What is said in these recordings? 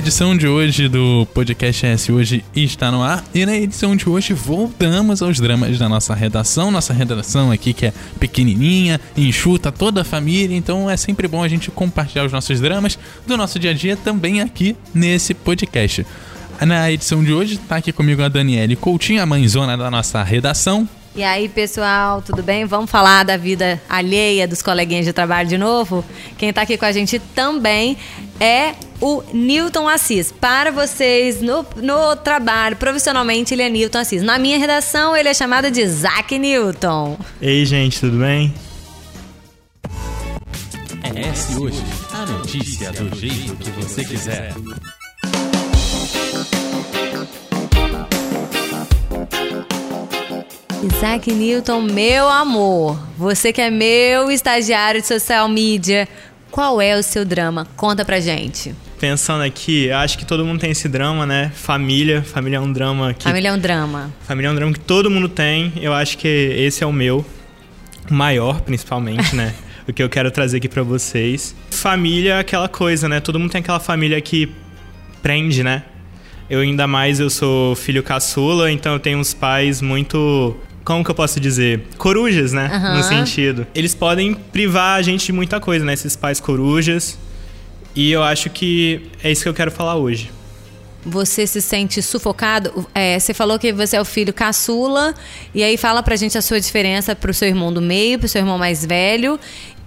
edição de hoje do Podcast S hoje está no ar. E na edição de hoje voltamos aos dramas da nossa redação. Nossa redação aqui que é pequenininha, enxuta toda a família, então é sempre bom a gente compartilhar os nossos dramas do nosso dia a dia também aqui nesse podcast. Na edição de hoje está aqui comigo a Daniele Coutinho, a mãezona da nossa redação. E aí, pessoal, tudo bem? Vamos falar da vida alheia dos coleguinhas de trabalho de novo? Quem está aqui com a gente também é o Newton Assis. Para vocês, no, no trabalho, profissionalmente, ele é Newton Assis. Na minha redação, ele é chamado de Zack Newton. Ei, gente, tudo bem? É esse hoje, a notícia do jeito que você quiser. Isaac Newton, meu amor, você que é meu estagiário de social media, qual é o seu drama? Conta pra gente. Pensando aqui, acho que todo mundo tem esse drama, né? Família, família é um drama que Família é um drama. família é um drama que todo mundo tem. Eu acho que esse é o meu maior, principalmente, né? o que eu quero trazer aqui pra vocês. Família é aquela coisa, né? Todo mundo tem aquela família que prende, né? Eu ainda mais eu sou filho caçula, então eu tenho uns pais muito como que eu posso dizer? Corujas, né? Aham. No sentido. Eles podem privar a gente de muita coisa, né? Esses pais corujas. E eu acho que é isso que eu quero falar hoje. Você se sente sufocado? É, você falou que você é o filho caçula, e aí fala pra gente a sua diferença pro seu irmão do meio, pro seu irmão mais velho,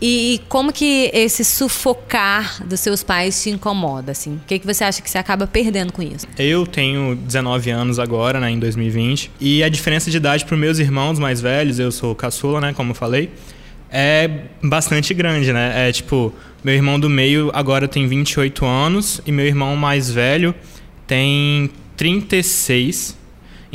e como que esse sufocar dos seus pais te incomoda, assim? O que, que você acha que você acaba perdendo com isso? Eu tenho 19 anos agora, né, em 2020, e a diferença de idade para meus irmãos mais velhos, eu sou caçula, né, como eu falei, é bastante grande, né? É tipo, meu irmão do meio agora tem 28 anos e meu irmão mais velho tem 36.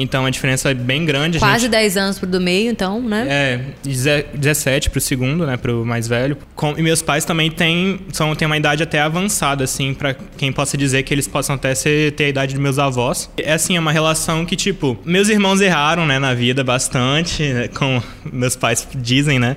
Então a diferença é bem grande. Quase gente- 10 anos pro do meio, então, né? É, deze- 17 pro segundo, né, pro mais velho. Com- e meus pais também têm, são, têm uma idade até avançada, assim, pra quem possa dizer que eles possam até ser, ter a idade dos meus avós. É assim, é uma relação que, tipo, meus irmãos erraram, né, na vida bastante, né, como meus pais dizem, né.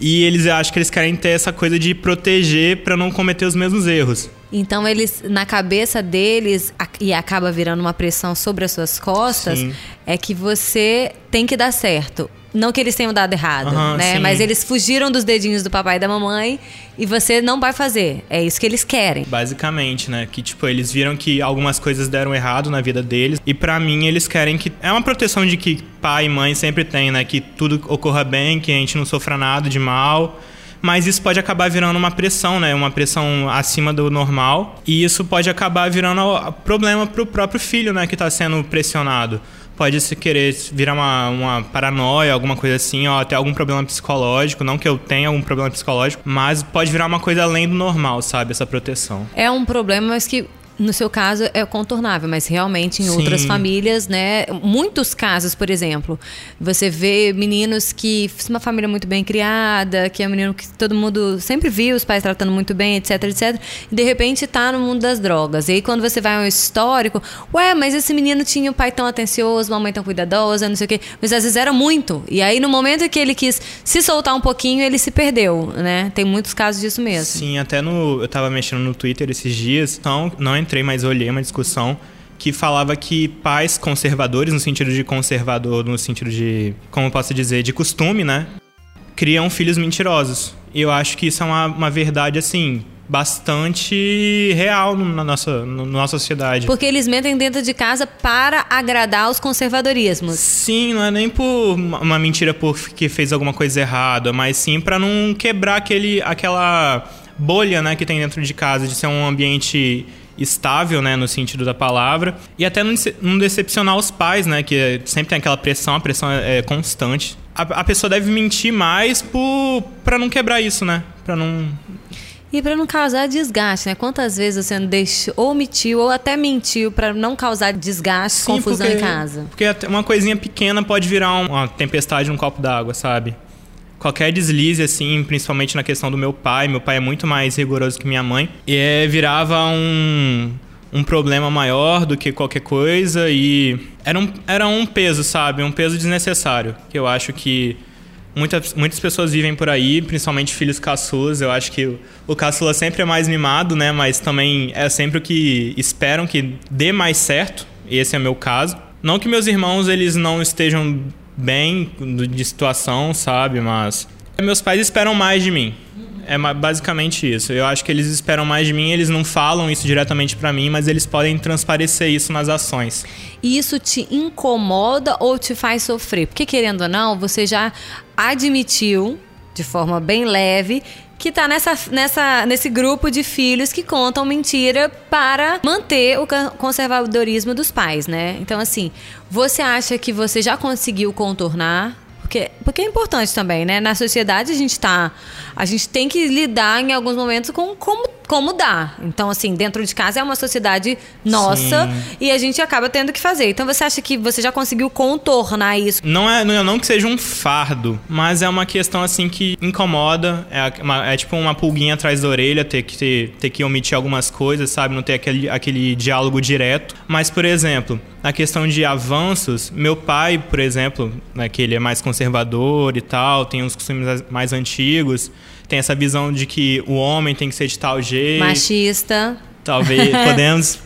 E eles acho que eles querem ter essa coisa de proteger pra não cometer os mesmos erros. Então eles, na cabeça deles, e acaba virando uma pressão sobre as suas costas, Sim. é que você tem que dar certo. Não que eles tenham dado errado, Aham, né? sim. Mas eles fugiram dos dedinhos do papai e da mamãe e você não vai fazer. É isso que eles querem. Basicamente, né? Que, tipo, eles viram que algumas coisas deram errado na vida deles. E pra mim, eles querem que. É uma proteção de que pai e mãe sempre tem, né? Que tudo ocorra bem, que a gente não sofra nada de mal. Mas isso pode acabar virando uma pressão, né? Uma pressão acima do normal. E isso pode acabar virando problema pro próprio filho, né? Que tá sendo pressionado. Pode se querer virar uma, uma paranoia, alguma coisa assim, ó, até algum problema psicológico. Não que eu tenha algum problema psicológico, mas pode virar uma coisa além do normal, sabe? Essa proteção. É um problema, mas que no seu caso é contornável, mas realmente em outras Sim. famílias, né? Muitos casos, por exemplo, você vê meninos que uma família muito bem criada, que é um menino que todo mundo sempre viu os pais tratando muito bem, etc, etc, e de repente tá no mundo das drogas. E aí quando você vai ao histórico, ué, mas esse menino tinha um pai tão atencioso, uma mãe tão cuidadosa, não sei o quê, mas às vezes era muito. E aí no momento que ele quis se soltar um pouquinho, ele se perdeu, né? Tem muitos casos disso mesmo. Sim, até no. Eu tava mexendo no Twitter esses dias, então não entrei, mas olhei uma discussão que falava que pais conservadores, no sentido de conservador, no sentido de. Como eu posso dizer, de costume, né? Criam filhos mentirosos. E eu acho que isso é uma, uma verdade, assim, bastante real na nossa, no- na nossa sociedade. Porque eles mentem dentro de casa para agradar os conservadorismos. Sim, não é nem por uma mentira porque fez alguma coisa errada, mas sim pra não quebrar aquele, aquela bolha, né, que tem dentro de casa, de ser um ambiente estável, né, no sentido da palavra, e até não, dece- não decepcionar os pais, né, que sempre tem aquela pressão, a pressão é, é constante. A, a pessoa deve mentir mais por, pra não quebrar isso, né, pra não... E para não causar desgaste, né? Quantas vezes você não deixou, ou omitiu, ou até mentiu para não causar desgaste, Sim, confusão porque- em casa. Porque uma coisinha pequena pode virar um- uma tempestade num copo d'água, sabe? Qualquer deslize, assim, principalmente na questão do meu pai, meu pai é muito mais rigoroso que minha mãe, e é, virava um, um problema maior do que qualquer coisa e era um, era um peso, sabe? Um peso desnecessário, que eu acho que Muitas, muitas pessoas vivem por aí, principalmente filhos caçulas. Eu acho que o, caçula sempre é mais mimado, né? Mas também é sempre o que esperam que dê mais certo. Esse é o meu caso. Não que meus irmãos eles não estejam bem de situação, sabe? Mas meus pais esperam mais de mim. É basicamente isso. Eu acho que eles esperam mais de mim, eles não falam isso diretamente para mim, mas eles podem transparecer isso nas ações. E isso te incomoda ou te faz sofrer? Porque querendo ou não, você já admitiu de forma bem leve que está nessa, nessa, nesse grupo de filhos que contam mentira para manter o conservadorismo dos pais, né? Então, assim, você acha que você já conseguiu contornar porque, porque é importante também, né? Na sociedade a gente tá. A gente tem que lidar em alguns momentos com como, como dá. Então, assim, dentro de casa é uma sociedade nossa Sim. e a gente acaba tendo que fazer. Então você acha que você já conseguiu contornar isso? Não é, não não que seja um fardo, mas é uma questão assim que incomoda. É, uma, é tipo uma pulguinha atrás da orelha, ter que, ter, ter que omitir algumas coisas, sabe? Não ter aquele, aquele diálogo direto. Mas, por exemplo, na questão de avanços, meu pai, por exemplo, né, que ele é mais conservador e tal, tem uns costumes mais antigos, tem essa visão de que o homem tem que ser de tal jeito. Machista. Talvez podemos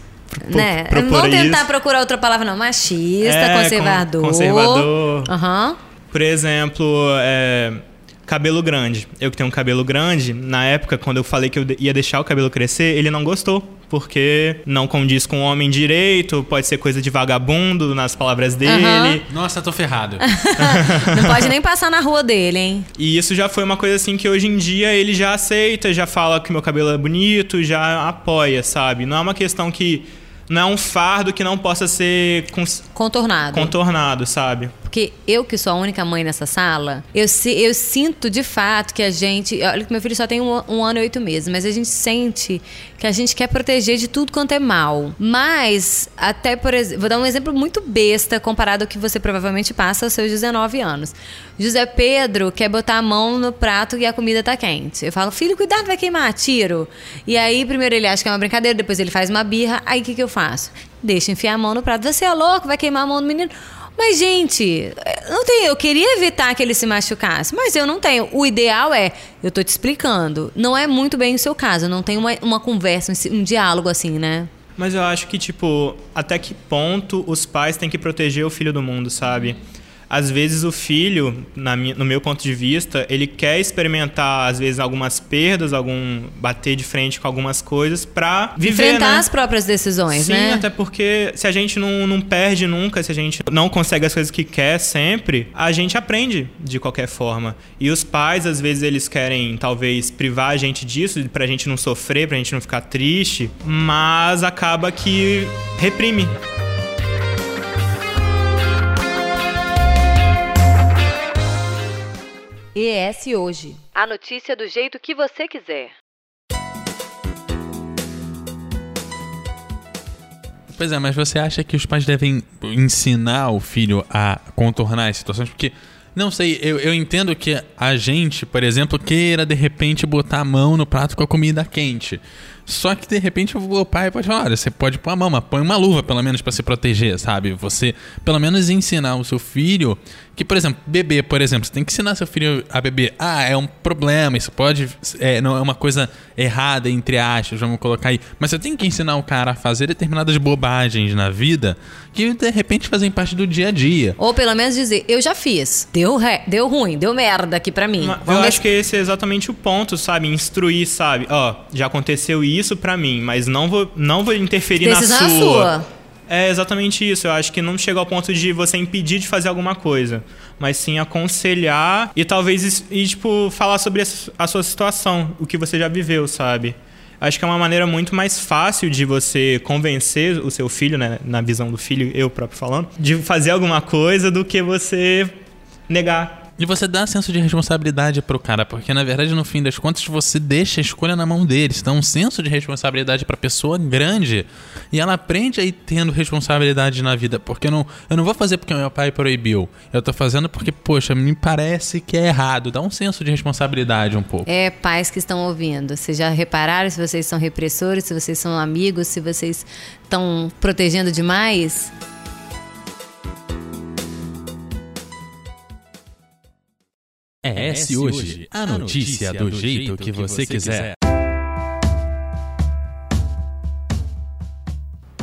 né? propor Vamos tentar isso. procurar outra palavra não, machista, é, conservador. Conservador. Uhum. Por exemplo, é, cabelo grande. Eu que tenho um cabelo grande, na época quando eu falei que eu ia deixar o cabelo crescer, ele não gostou porque não condiz com o homem direito, pode ser coisa de vagabundo nas palavras dele. Uhum. Nossa, tô ferrado. não pode nem passar na rua dele, hein? E isso já foi uma coisa assim que hoje em dia ele já aceita, já fala que meu cabelo é bonito, já apoia, sabe? Não é uma questão que não é um fardo que não possa ser contornado. Contornado, sabe? Porque eu, que sou a única mãe nessa sala, eu, eu sinto de fato que a gente. Olha que meu filho só tem um, um, ano e oito meses, mas a gente sente que a gente quer proteger de tudo quanto é mal. Mas, até por exemplo, vou dar um exemplo muito besta comparado ao que você provavelmente passa aos seus 19 anos. José Pedro quer botar a mão no prato e a comida tá quente. Eu falo, filho, cuidado, vai queimar, tiro. E aí, primeiro ele acha que é uma brincadeira, depois ele faz uma birra. Aí o que, que eu faço? Deixa enfiar a mão no prato. Você é louco, vai queimar a mão do menino. Mas, gente, não tem, eu queria evitar que ele se machucasse, mas eu não tenho. O ideal é, eu tô te explicando. Não é muito bem o seu caso, não tem uma, uma conversa, um, um diálogo assim, né? Mas eu acho que, tipo, até que ponto os pais têm que proteger o filho do mundo, sabe? Às vezes o filho, minha, no meu ponto de vista, ele quer experimentar às vezes algumas perdas, algum bater de frente com algumas coisas para viver, enfrentar né? as próprias decisões, Sim, né? Sim, até porque se a gente não, não perde nunca, se a gente não consegue as coisas que quer sempre, a gente aprende de qualquer forma. E os pais às vezes eles querem talvez privar a gente disso pra gente não sofrer, pra gente não ficar triste, mas acaba que reprime. ES Hoje. A notícia do jeito que você quiser. Pois é, mas você acha que os pais devem ensinar o filho a contornar as situações? Porque, não sei, eu, eu entendo que a gente, por exemplo, queira de repente botar a mão no prato com a comida quente. Só que de repente o pai pode falar: olha, você pode pôr a mão, mas põe uma luva pelo menos para se proteger, sabe? Você pelo menos ensinar o seu filho que, por exemplo, beber, por exemplo, você tem que ensinar seu filho a beber. Ah, é um problema, isso pode. É, não é uma coisa errada, entre aspas, vamos colocar aí. Mas você tem que ensinar o cara a fazer determinadas bobagens na vida que de repente fazem parte do dia a dia. Ou pelo menos dizer, eu já fiz. Deu, re... deu ruim, deu merda aqui para mim. eu acho que esse é exatamente o ponto, sabe? Instruir, sabe? Ó, já aconteceu isso para mim, mas não vou, não vou interferir Decisão na sua. sua. É exatamente isso. Eu acho que não chega ao ponto de você impedir de fazer alguma coisa, mas sim aconselhar e talvez e, tipo falar sobre a sua situação, o que você já viveu, sabe? Acho que é uma maneira muito mais fácil de você convencer o seu filho, né, na visão do filho, eu próprio falando, de fazer alguma coisa do que você negar e você dá senso de responsabilidade pro cara, porque na verdade, no fim das contas, você deixa a escolha na mão deles. Então, um senso de responsabilidade pra pessoa grande. E ela aprende aí tendo responsabilidade na vida. Porque eu não, eu não vou fazer porque meu pai proibiu. Eu tô fazendo porque, poxa, me parece que é errado. Dá um senso de responsabilidade um pouco. É, pais que estão ouvindo. Vocês já repararam se vocês são repressores, se vocês são amigos, se vocês estão protegendo demais? É esse hoje, a notícia do jeito que você quiser.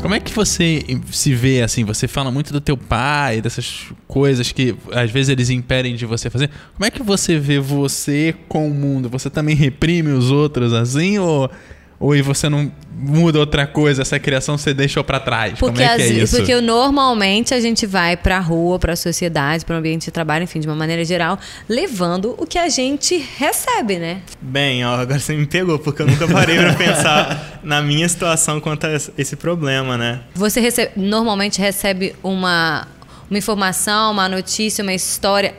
Como é que você se vê assim? Você fala muito do teu pai, dessas coisas que às vezes eles impedem de você fazer. Como é que você vê você com o mundo? Você também reprime os outros assim ou ou você não muda outra coisa, essa criação você deixou para trás? Porque, Como é que é isso? porque normalmente a gente vai pra rua, pra sociedade, para o ambiente de trabalho, enfim, de uma maneira geral, levando o que a gente recebe, né? Bem, ó, agora você me pegou, porque eu nunca parei pra pensar na minha situação quanto a esse problema, né? Você recebe- normalmente recebe uma, uma informação, uma notícia, uma história,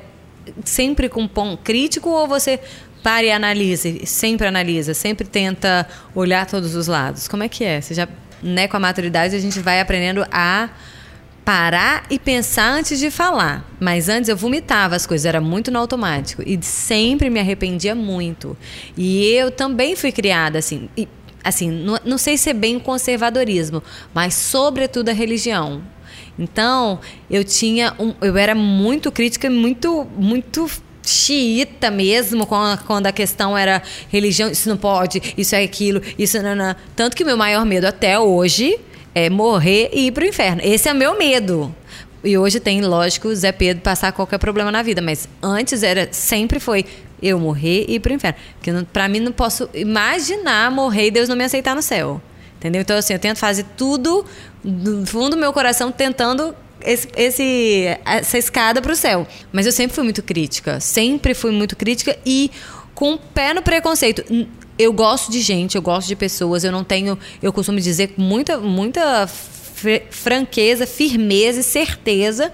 sempre com ponto crítico ou você para e analise, sempre analisa, sempre tenta olhar todos os lados? Como é que é? Você já, né, com a maturidade a gente vai aprendendo a parar e pensar antes de falar. Mas antes eu vomitava as coisas, era muito no automático e sempre me arrependia muito. E eu também fui criada assim, e, assim, não, não sei se é bem conservadorismo, mas sobretudo a religião. Então, eu tinha um, eu era muito crítica, muito muito xiita mesmo, quando, a questão era religião, isso não pode, isso é aquilo, isso não, não. Tanto que meu maior medo até hoje é morrer e ir pro inferno. Esse é meu medo. E hoje tem, lógico, Zé Pedro passar qualquer problema na vida, mas antes era sempre foi eu morrer e ir pro inferno. Porque pra mim não posso imaginar morrer e Deus não me aceitar no céu. Entendeu? Então, assim, eu tento fazer tudo do fundo do meu coração, tentando esse, esse- essa escada pro céu. Mas eu sempre fui muito crítica. Sempre fui muito crítica e com o pé no preconceito. Eu gosto de gente, eu gosto de pessoas, eu não tenho, eu costumo dizer com muita, muita fr- franqueza, firmeza e certeza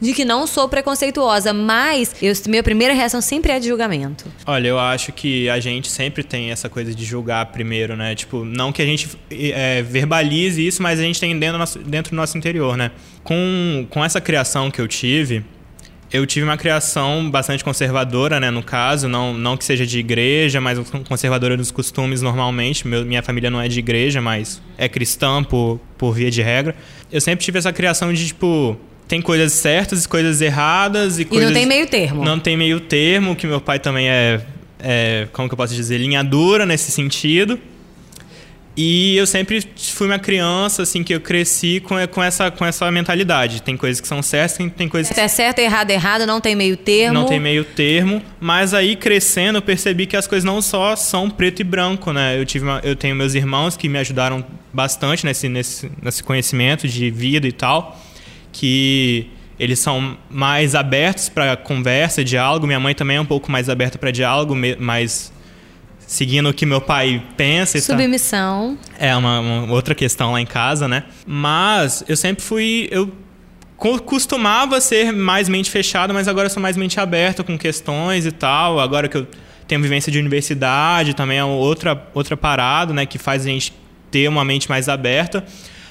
de que não sou preconceituosa, mas eu, minha primeira reação sempre é de julgamento. Olha, eu acho que a gente sempre tem essa coisa de julgar primeiro, né? Tipo, não que a gente é, verbalize isso, mas a gente tem dentro do nosso, dentro do nosso interior, né? Com, com essa criação que eu tive, eu tive uma criação bastante conservadora, né? No caso, não, não que seja de igreja, mas conservadora dos costumes normalmente. Meu- minha família não é de igreja, mas é cristã por, por via de regra. Eu sempre tive essa criação de, tipo, tem coisas certas e coisas erradas e, E coisas... não tem meio termo. Não tem meio termo, que meu pai também é, é, como que eu posso dizer, linha dura nesse sentido. E eu sempre fui uma criança, assim, que eu cresci com, com, essa, com essa mentalidade. Tem coisas que são certas, tem, tem coisas que É certo, errado, errado, não tem meio termo. não tem meio termo. Mas aí, crescendo, eu percebi que as coisas não só são preto e branco, né? Eu, tive uma- eu tenho meus irmãos que me ajudaram bastante nesse, nesse, nesse conhecimento de vida e tal. Que eles são mais abertos para conversa, diálogo. Minha mãe também é um pouco mais aberta para diálogo, mas seguindo o que meu pai pensa e. Submissão. É uma, uma outra questão lá em casa, né? Mas eu sempre fui. Eu co- costumava ser mais mente fechada, mas agora eu sou mais mente aberta com questões e tal. Agora que eu tenho vivência de universidade, também é outra, outra parada, né? Que faz a gente ter uma mente mais aberta.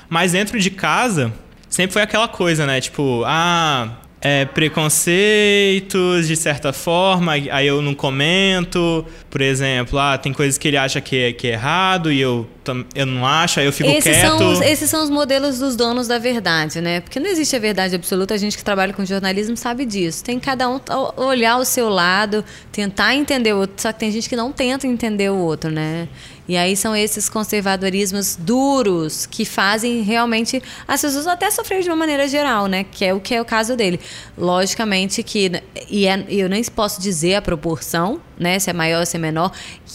Mas dentro de casa, sempre foi aquela coisa, né? Tipo, ah. É, preconceitos, de certa forma, aí eu não comento. Por exemplo, ah, tem coisas que ele acha que é, que é errado e eu, eu não acho, aí eu fico Esses quieto. são, os, esses são os modelos dos donos da verdade, né? Porque não existe a verdade absoluta, a gente que trabalha com jornalismo sabe disso. Tem cada um olhar o seu lado, tentar entender o outro, só que tem gente que não tenta entender o outro, né? E aí são esses conservadorismos duros que fazem realmente as pessoas até sofrer de uma maneira geral, né? Que é o que é o caso dele. Logicamente que e é- eu nem posso dizer a proporção, né? Se é maior se é menor.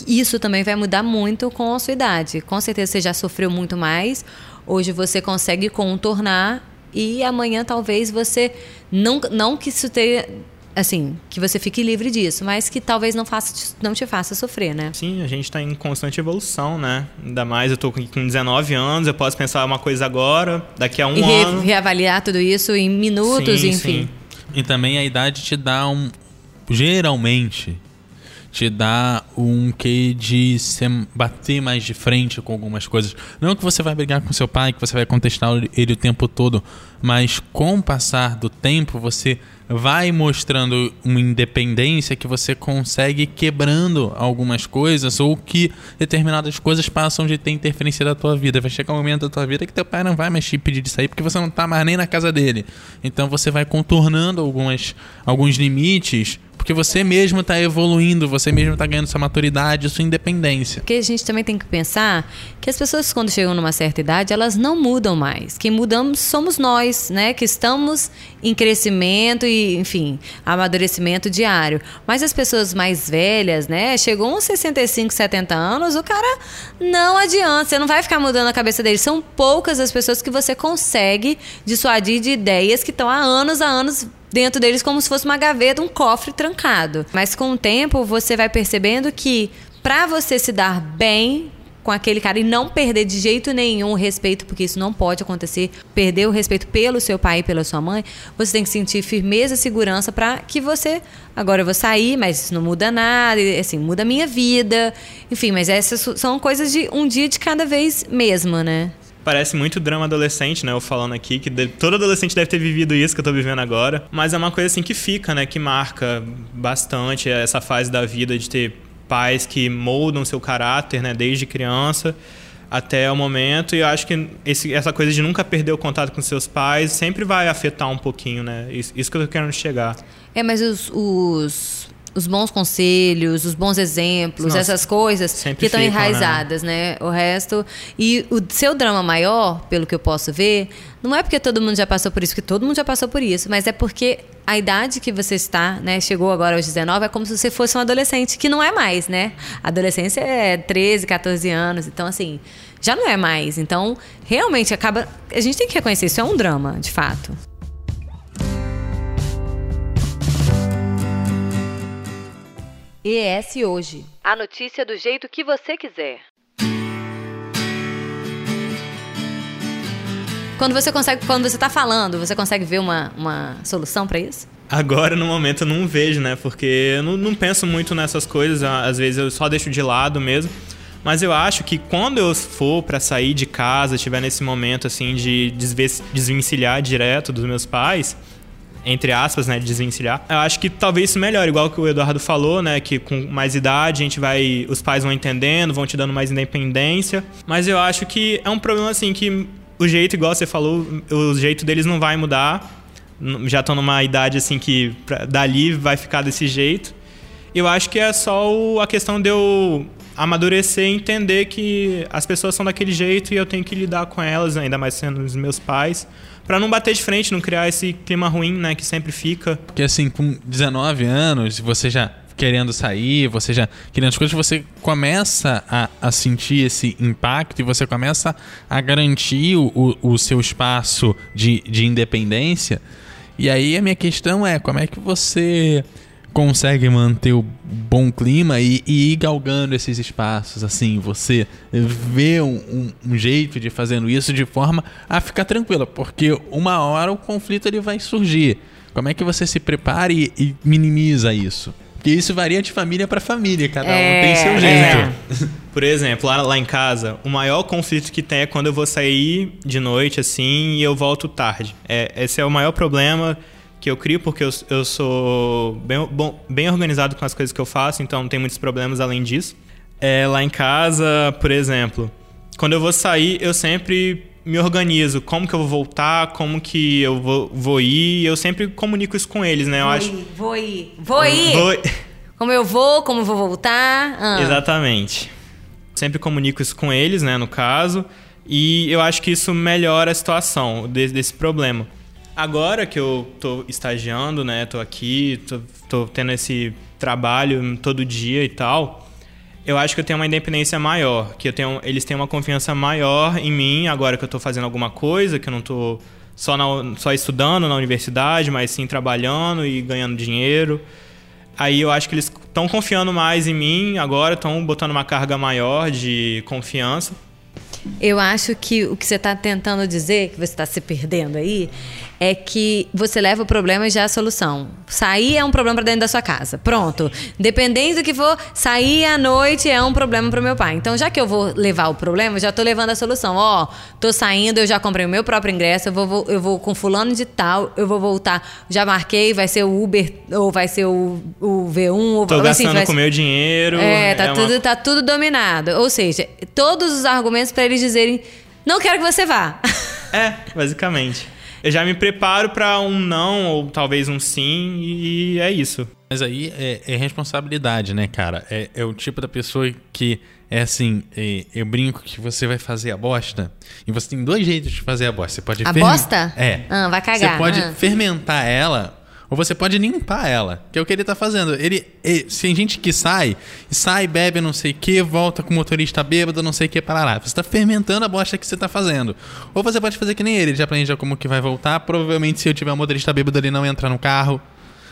Isso também vai mudar muito com a sua idade. Com certeza você já sofreu muito mais. Hoje você consegue contornar e amanhã talvez você não não que isso tenha assim, que você fique livre disso, mas que talvez não faça não te faça sofrer, né? Sim, a gente tá em constante evolução, né? Ainda mais eu tô com com 19 anos, eu posso pensar uma coisa agora, daqui a um e re- ano. reavaliar tudo isso em minutos, Sim, enfim. sim. E também a idade te dá um. Geralmente, te dá um quê de se bater mais de frente com algumas coisas. Não que você vai brigar com seu pai, que você vai contestar ele o tempo todo, mas com o passar do tempo você vai mostrando uma independência que você consegue quebrando algumas coisas ou que determinadas coisas passam de ter interferência da tua vida. Vai chegar um momento da tua vida que teu pai não vai mais te pedir de sair porque você não tá mais nem na casa dele. Então você vai contornando algumas, alguns limites Porque você mesmo tá evoluindo, você mesmo tá ganhando sua maturidade, sua independência. Porque a gente também tem que pensar que as pessoas, quando chegam numa certa idade, elas não mudam mais. Quem mudamos somos nós, né? Que estamos em crescimento e, enfim, amadurecimento diário. Mas as pessoas mais velhas, né? Chegou uns 65, 70 anos, o cara não adianta. Você não vai ficar mudando a cabeça dele. São poucas as pessoas que você consegue dissuadir de ideias que estão há anos, há anos dentro deles como se fosse uma gaveta, um cofre trancado. Mas com o tempo você vai percebendo que para você se dar bem com aquele cara e não perder de jeito nenhum o respeito, porque isso não pode acontecer, perder o respeito pelo seu pai e pela sua mãe, você tem que sentir firmeza e segurança para que você agora eu vou sair, mas isso não muda nada, assim, muda a minha vida. Enfim, mas essas são coisas de um dia de cada vez mesmo, né? Parece muito drama adolescente, né? Eu falando aqui, que todo adolescente deve ter vivido isso que eu tô vivendo agora. Mas é uma coisa assim que fica, né? Que marca bastante essa fase da vida de ter pais que moldam seu caráter, né? Desde criança até o momento. E eu acho que esse, essa coisa de nunca perder o contato com seus pais sempre vai afetar um pouquinho, né? Isso, isso que eu tô querendo chegar. É, mas os, os os bons conselhos, os bons exemplos, Nossa, essas coisas que estão né? enraizadas, né? né? O resto. E o seu drama maior, pelo que eu posso ver, não é porque todo mundo já passou por isso, porque todo mundo já passou por isso, mas é porque a idade que você está, né, chegou agora aos 19, é como se você fosse um adolescente, que não é mais, né? A adolescência é 13, 14 anos, então assim, já não é mais. Então, realmente acaba. A gente tem que reconhecer, isso é um drama, de fato. ES Hoje. A notícia do jeito que você quiser. Quando você consegue, quando você está falando, você consegue ver uma, uma solução para isso? Agora, no momento, eu não vejo, né? Porque eu não, não penso muito nessas coisas. Às vezes eu só deixo de lado mesmo. Mas eu acho que quando eu for para sair de casa, estiver nesse momento assim de desvencilhar direto dos meus pais, entre aspas, né, de desvencilhar. Eu acho que talvez isso melhore, igual que o Eduardo falou, né, que com mais idade a gente vai, os pais vão entendendo, vão te dando mais independência. Mas eu acho que é um problema assim que o jeito, igual você falou, o jeito deles não vai mudar. Já estão numa idade assim que pra, dali vai ficar desse jeito. Eu acho que é só o, a questão de eu amadurecer e entender que as pessoas são daquele jeito e eu tenho que lidar com elas, ainda mais sendo os meus pais para não bater de frente, não criar esse clima ruim, né, que sempre fica. Porque assim, com 19 anos, você já querendo sair, você já querendo as coisas, você começa a, a sentir esse impacto e você começa a garantir o, o seu espaço de, de independência. E aí a minha questão é como é que você consegue manter o bom clima e, e, ir galgando esses espaços, assim, você vê um, um, um, jeito de fazendo isso de forma a ficar tranquila, porque uma hora o conflito ele vai surgir. Como é que você se prepara e, e minimiza isso? Porque isso varia de família para família, cada é, um tem seu jeito. É. Por exemplo, lá, lá em casa, o maior conflito que tem é quando eu vou sair de noite, assim, e eu volto tarde. É, esse é o maior problema que eu crio, porque eu, eu sou bem, bom, bem organizado com as coisas que eu faço, então não tem muitos problemas além disso. É, lá em casa, por exemplo, quando eu vou sair, eu sempre me organizo. Como que eu vou voltar, como que eu vou, vou ir, eu sempre comunico isso com eles, né? Eu vou acho... ir, vou ir, vou ir! Vou... Como eu vou, como eu vou voltar. Ah. Exatamente. Sempre comunico isso com eles, né, no caso. E eu acho que isso melhora a situação desse, desse problema. Agora que eu tô estagiando, né, tô aqui, tô, tô tendo esse trabalho todo dia e tal, eu acho que eu tenho uma independência maior, que eu tenho, eles têm uma confiança maior em mim agora que eu tô fazendo alguma coisa, que eu não tô só, na, só estudando na universidade, mas sim trabalhando e ganhando dinheiro. Aí eu acho que eles estão confiando mais em mim agora, estão botando uma carga maior de confiança. Eu acho que o que você está tentando dizer, que você está se perdendo aí, é que você leva o problema e já é a solução. Sair é um problema para dentro da sua casa. Pronto. Dependendo do que for, sair à noite é um problema para o meu pai. Então, já que eu vou levar o problema, já estou levando a solução. Ó, oh, tô saindo, eu já comprei o meu próprio ingresso, eu vou, eu vou com fulano de tal, eu vou voltar. Já marquei, vai ser o Uber ou vai ser o, o V1. Ou, tô assim, gastando com o meu dinheiro. É, tá, é tudo, uma... tá tudo dominado. Ou seja, todos os argumentos para eles dizerem, não quero que você vá. É, basicamente. eu já me preparo para um não ou talvez um sim e é isso. Mas aí é, é responsabilidade, né, cara? É, é, o tipo da pessoa que é assim, é, eu brinco que você vai fazer a bosta e você tem dois jeitos de fazer a bosta. Você pode a bosta? É. Ah, vai cagar. Você pode ah. fermentar ela ou você pode limpar ela, que é o que ele tá fazendo. Ele, ele tem gente que sai, sai, bebe não sei o que, volta com o motorista bêbado, não sei o que, parará. Você tá fermentando a bosta que você tá fazendo. Ou você pode fazer que nem ele, ele já planeja como que vai voltar. Provavelmente, se eu tiver um motorista bêbado, ele não entra no carro.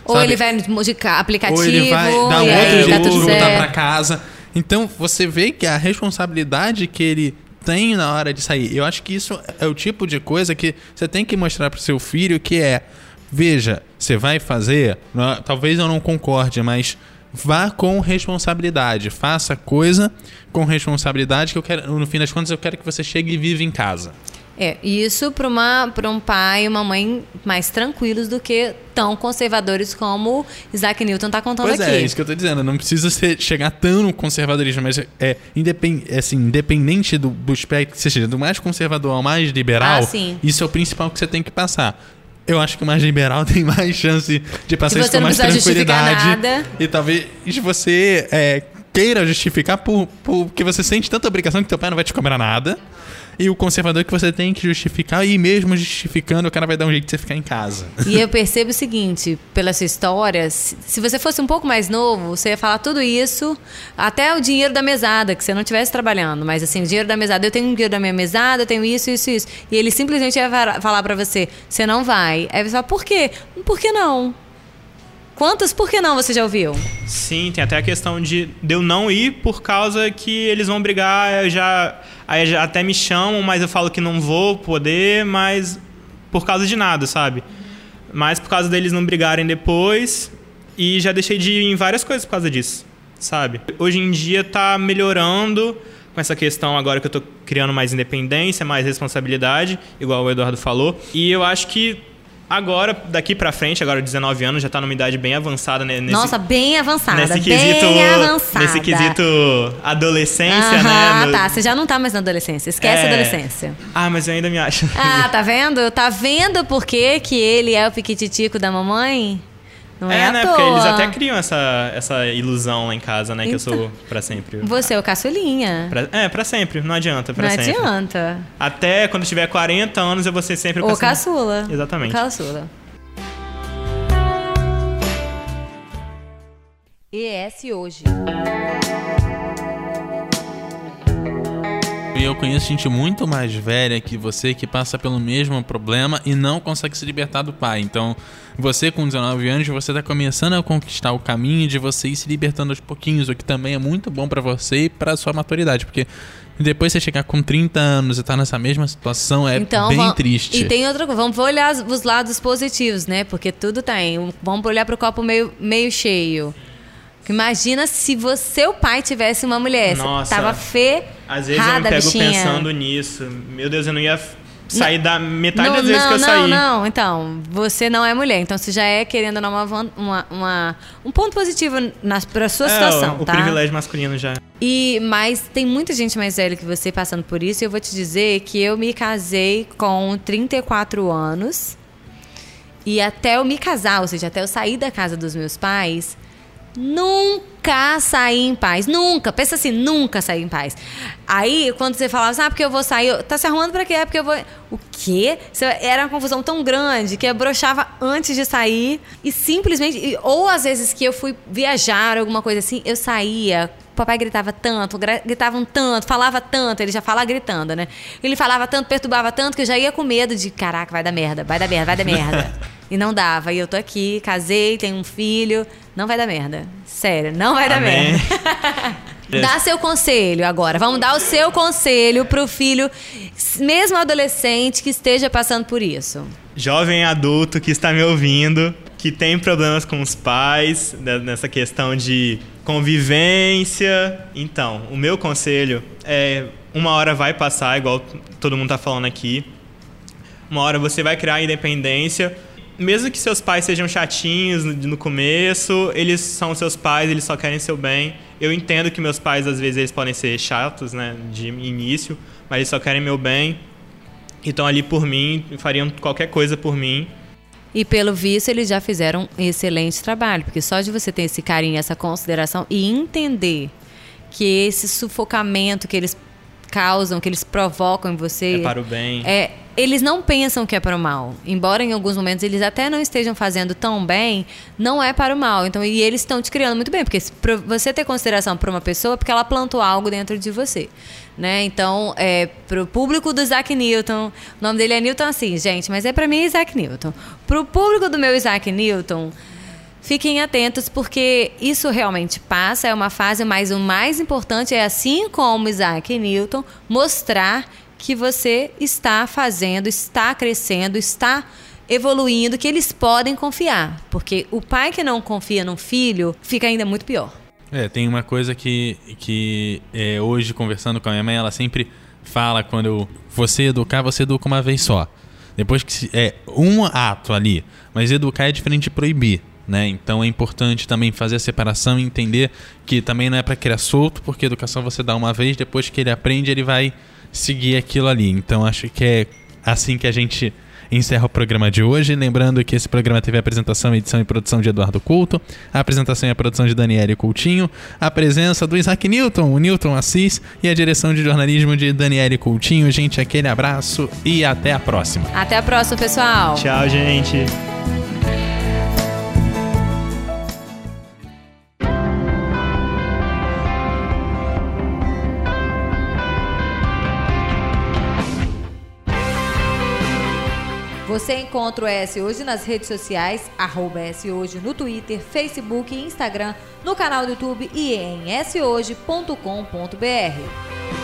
Ou sabe? ele vai de ca- aplicativo. Ou ele vai dar um outro jeito de voltar pra casa. Então, você vê que a responsabilidade que ele tem na hora de sair. Eu acho que isso é o tipo de coisa que você tem que mostrar pro seu filho que é, veja, você vai fazer, não- talvez eu não concorde, mas vá com responsabilidade, faça coisa com responsabilidade que eu quero, no fim das contas eu quero que você chegue e viva em casa. É, isso para um pai e uma mãe mais tranquilos do que tão conservadores como Isaac Newton tá contando Pois aqui. é, isso que eu tô dizendo. Não precisa ser, chegar tão no conservadorismo, mas é, independ, é assim, independente do, do espectro que seja, do mais conservador ao mais liberal, Ah, isso é o principal que você tem que passar. Eu acho que o mais liberal tem mais chance de passar isso com mais tranquilidade. E talvez você é, queira justificar por, por- porque você sente tanta obrigação que teu pai não vai te cobrar nada. E o conservador que você tem que justificar, e mesmo justificando, o cara vai dar um jeito de você ficar em casa. E eu percebo o seguinte, pela sua história, se você fosse um pouco mais novo, você ia falar tudo isso, até o dinheiro da mesada, que você não estivesse trabalhando, mas assim, o dinheiro da mesada, eu tenho um dinheiro da minha mesada, eu tenho isso, isso, isso. E ele simplesmente ia falar pra você, você não vai. Aí você fala, por quê? Por que não? Quantas por que não você já ouviu? Sim, tem até a questão de, de eu não ir por causa que eles vão brigar, eu já, aí até me chamam, mas eu falo que não vou poder, mas por causa de nada, sabe? Mas por causa deles não brigarem depois e já deixei de ir em várias coisas por causa disso, sabe? Hoje em dia tá melhorando com essa questão agora que eu tô criando mais independência, mais responsabilidade, igual o Eduardo falou. E eu acho que agora, daqui pra frente, agora 19 anos, já tá numa idade bem avançada né, nesse, Nossa, bem avançada, nesse bem quesito, avançada. nesse quesito adolescência, né? No- tá, você já não tá mais na adolescência, esquece É. a adolescência. Ah, mas eu ainda me acho. Ah, tá vendo? Tá vendo por que, que ele é o piquititico da mamãe? Não é, é, né? toa. Porque eles até criam essa, essa ilusão lá em casa, né? Que eu Então. sou pra sempre. Você é o caçulinha. Pra- é, pra sempre. Não adianta, pra não sempre. adianta. Até quando tiver 40 anos, eu vou ser sempre o O caçula. caçula. Exatamente. O caçula. ES hoje. E eu conheço gente muito mais velha que você que passa pelo mesmo problema e não consegue se libertar do pai. Então, você com 19 anos, você tá começando a conquistar o caminho de você ir se libertando aos pouquinhos, o que também é muito bom pra você e pra sua maturidade, porque depois você chegar com 30 anos e tá nessa mesma situação é Então, bem vam- triste. E tem outra coisa, vamos olhar os- os lados positivos, né? Porque tudo tem. Vamos olhar pro copo meio, meio cheio. Imagina se você, seu pai tivesse uma mulher. Nossa. Tava ferrada, Às vezes eu me pego bichinha. pensando nisso. Meu Deus, eu não ia sair da metade não, das vezes não, que eu não, saí. Não, Então, você não é mulher. Então, você já é querendo dar uma, uma, uma- um ponto positivo na, pra sua É, situação, o, o tá? privilégio masculino já. E, mas tem muita gente mais velha que você passando por isso. E eu vou te dizer que eu me casei com 34 anos. E até eu me casar, ou seja, até eu sair da casa dos meus pais, nunca saí em paz. Nunca. Pensa assim, nunca saí em paz. Aí, quando você falava assim, ah, porque eu vou sair, tá se arrumando pra quê? É porque eu vou. O quê? Era uma confusão tão grande que eu brochava antes de sair. E simplesmente. Ou às vezes que eu fui viajar, alguma coisa assim, eu saía. O papai gritava tanto, gra- gritava um tanto, falava tanto, ele já fala gritando, né? Ele falava tanto, perturbava tanto que eu já ia com medo de, caraca, vai dar merda, vai dar merda, vai dar merda. e não dava. E eu tô aqui, casei, tenho um filho, não vai dar merda. Sério, não vai dar Amém. merda. Dá seu conselho agora. Vamos dar o seu conselho pro filho, mesmo adolescente, que esteja passando por isso. Jovem adulto que está me ouvindo, que tem problemas com os pais, né, nessa questão de convivência. Então, o meu conselho é: uma hora vai passar, igual todo mundo tá falando aqui. Uma hora você vai criar independência. Mesmo que seus pais sejam chatinhos no, começo, eles são seus pais, eles só querem seu bem. Eu entendo que meus pais, às vezes, eles podem ser chatos, né, de início, mas eles só querem meu bem. que estão ali por mim, fariam qualquer coisa por mim. E pelo visto, eles já fizeram um excelente trabalho, porque só de você ter esse carinho, essa consideração e entender que esse sufocamento que eles causam, que eles provocam em você. É para o bem. É, eles não pensam que é para o mal. Embora em alguns momentos eles até não estejam fazendo tão bem, não é para o mal. Então, e eles estão te criando muito bem, porque se você ter consideração por uma pessoa, é porque ela plantou algo dentro de você. Né? Então, é, para o público do Isaac Newton, o nome dele é Newton assim, gente, mas é para mim Isaac Newton. Para o público do meu Isaac Newton, Fiquem atentos porque isso realmente passa, é uma fase, mas o mais importante é, assim como Isaac Newton, mostrar que você está fazendo, está crescendo, está evoluindo, que eles podem confiar. Porque o pai que não confia no filho fica ainda muito pior. É, tem uma coisa que, que é, hoje, conversando com a minha mãe, ela sempre fala quando eu, você educar, você educa uma vez só. Depois que. É um ato ali. Mas educar é diferente de proibir. Né? Então é importante também fazer a separação e entender que também não é para criar solto, porque educação você dá uma vez, depois que ele aprende, ele vai seguir aquilo ali. Então acho que é assim que a gente encerra o programa de hoje. Lembrando que esse programa teve a apresentação, edição e produção de Eduardo Couto, a apresentação e a produção de Daniele Coutinho, a presença do Isaac Newton, o Newton Assis e a direção de jornalismo de Daniele Coutinho. Gente, aquele abraço e até a próxima. Até a próxima, pessoal. Tchau, gente. Você encontra o S Hoje nas redes sociais, arroba Hoje no Twitter, Facebook e Instagram, no canal do YouTube e em shoje.com.br.